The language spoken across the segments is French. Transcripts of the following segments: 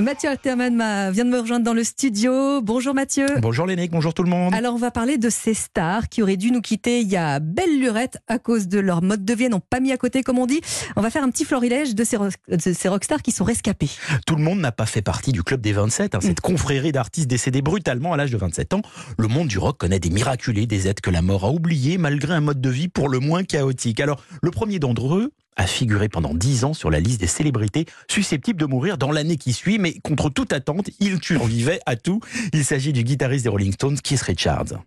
Mathieu Alterman vient de me rejoindre dans le studio. Bonjour Mathieu. Bonjour Lénique, bonjour tout le monde. Alors on va parler de ces stars qui auraient dû nous quitter il y a belle lurette à cause de leur mode de vie, n'ont pas mis à côté comme on dit. On va faire un petit florilège de ces, de ces rockstars qui sont rescapés. Tout le monde n'a pas fait partie du club des 27, hein, cette confrérie d'artistes décédés brutalement à l'âge de 27 ans. Le monde du rock connaît des miraculés, des êtres que la mort a oubliés malgré un mode de vie pour le moins chaotique. Alors le premier d'entre eux, a figuré pendant dix ans sur la liste des célébrités susceptibles de mourir dans l'année qui suit, mais contre toute attente, il survivait à tout. Il s'agit du guitariste des Rolling Stones, Keith Richards.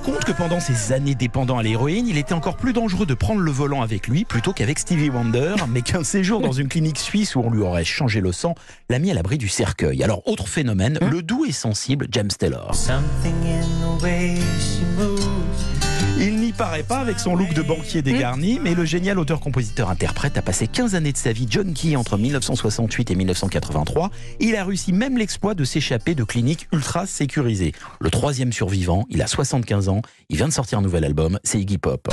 Raconte que pendant ses années dépendant à l'héroïne, il était encore plus dangereux de prendre le volant avec lui plutôt qu'avec Stevie Wonder, mais qu'un séjour dans une clinique suisse où on lui aurait changé le sang l'a mis à l'abri du cercueil. Alors, autre phénomène, hein le doux et sensible James Taylor. Il n'y paraît pas avec son look de banquier dégarni, mais le génial auteur-compositeur-interprète a passé 15 années de sa vie junkie entre 1968 et 1983. Il a réussi même l'exploit de s'échapper de cliniques ultra sécurisées. Le troisième survivant, il a 75 ans, il vient de sortir un nouvel album, c'est Iggy Pop.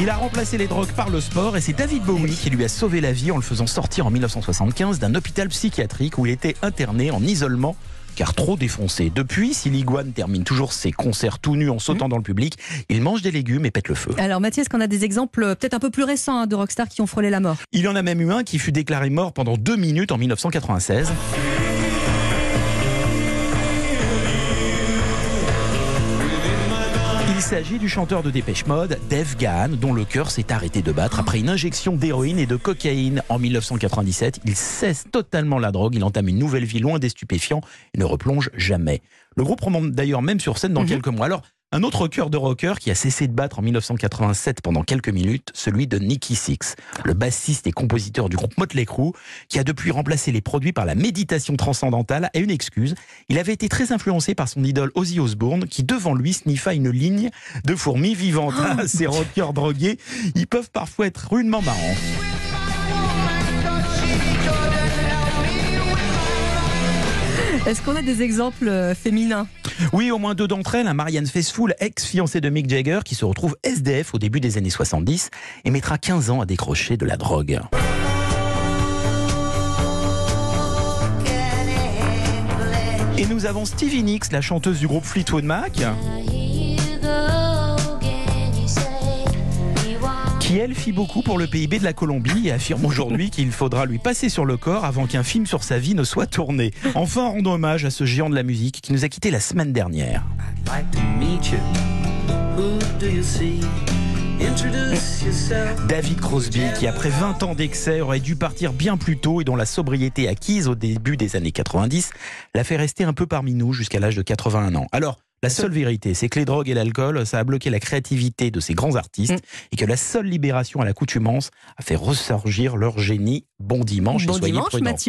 Il a remplacé les drogues par le sport et c'est David Bowie qui lui a sauvé la vie en le faisant sortir en 1975 d'un hôpital psychiatrique où il était interné en isolement car trop défoncé. Depuis, si l'iguane termine toujours ses concerts tout nus en sautant mmh. dans le public, il mange des légumes et pète le feu. Alors Mathieu, est-ce qu'on a des exemples euh, peut-être un peu plus récents hein, de rockstars qui ont frôlé la mort? Il y en a même eu un qui fut déclaré mort pendant deux minutes en 1996. Il s'agit du chanteur de Dépêche Mode, Dave Gahan, dont le cœur s'est arrêté de battre après une injection d'héroïne et de cocaïne en 1997. Il cesse totalement la drogue, il entame une nouvelle vie loin des stupéfiants et ne replonge jamais. Le groupe remonte d'ailleurs même sur scène dans mhm. quelques mois. Alors, un autre cœur de rocker qui a cessé de battre en 1987 pendant quelques minutes, celui de Nicky Six, le bassiste et compositeur du groupe Motley Crue, qui a depuis remplacé les produits par la méditation transcendantale, a une excuse. Il avait été très influencé par son idole Ozzy Osbourne, qui devant lui sniffa une ligne de fourmis vivantes. Ah, ces rockers drogués, ils peuvent parfois être rudement marrants. Est-ce qu'on a des exemples euh, féminins? Oui, au moins deux d'entre elles. Un Marianne Faithfull, ex-fiancée de Mick Jagger, qui se retrouve SDF au début des années 70 et mettra 15 ans à décrocher de la drogue. Et nous avons Stevie Nicks, la chanteuse du groupe Fleetwood Mac. Qui elle fit beaucoup pour le PIB de la Colombie et affirme aujourd'hui qu'il faudra lui passer sur le corps avant qu'un film sur sa vie ne soit tourné. Enfin, rendons hommage à ce géant de la musique qui nous a quittés la semaine dernière. David Crosby, qui après 20 ans d'excès aurait dû partir bien plus tôt et dont la sobriété acquise au début des années 90 l'a fait rester un peu parmi nous jusqu'à l'âge de 81 ans. Alors, la seule vérité, c'est que les drogues et l'alcool, ça a bloqué la créativité de ces grands artistes mm. et que la seule libération à l'accoutumance a fait ressurgir leur génie. Bon dimanche bon dimanche, Mathieu.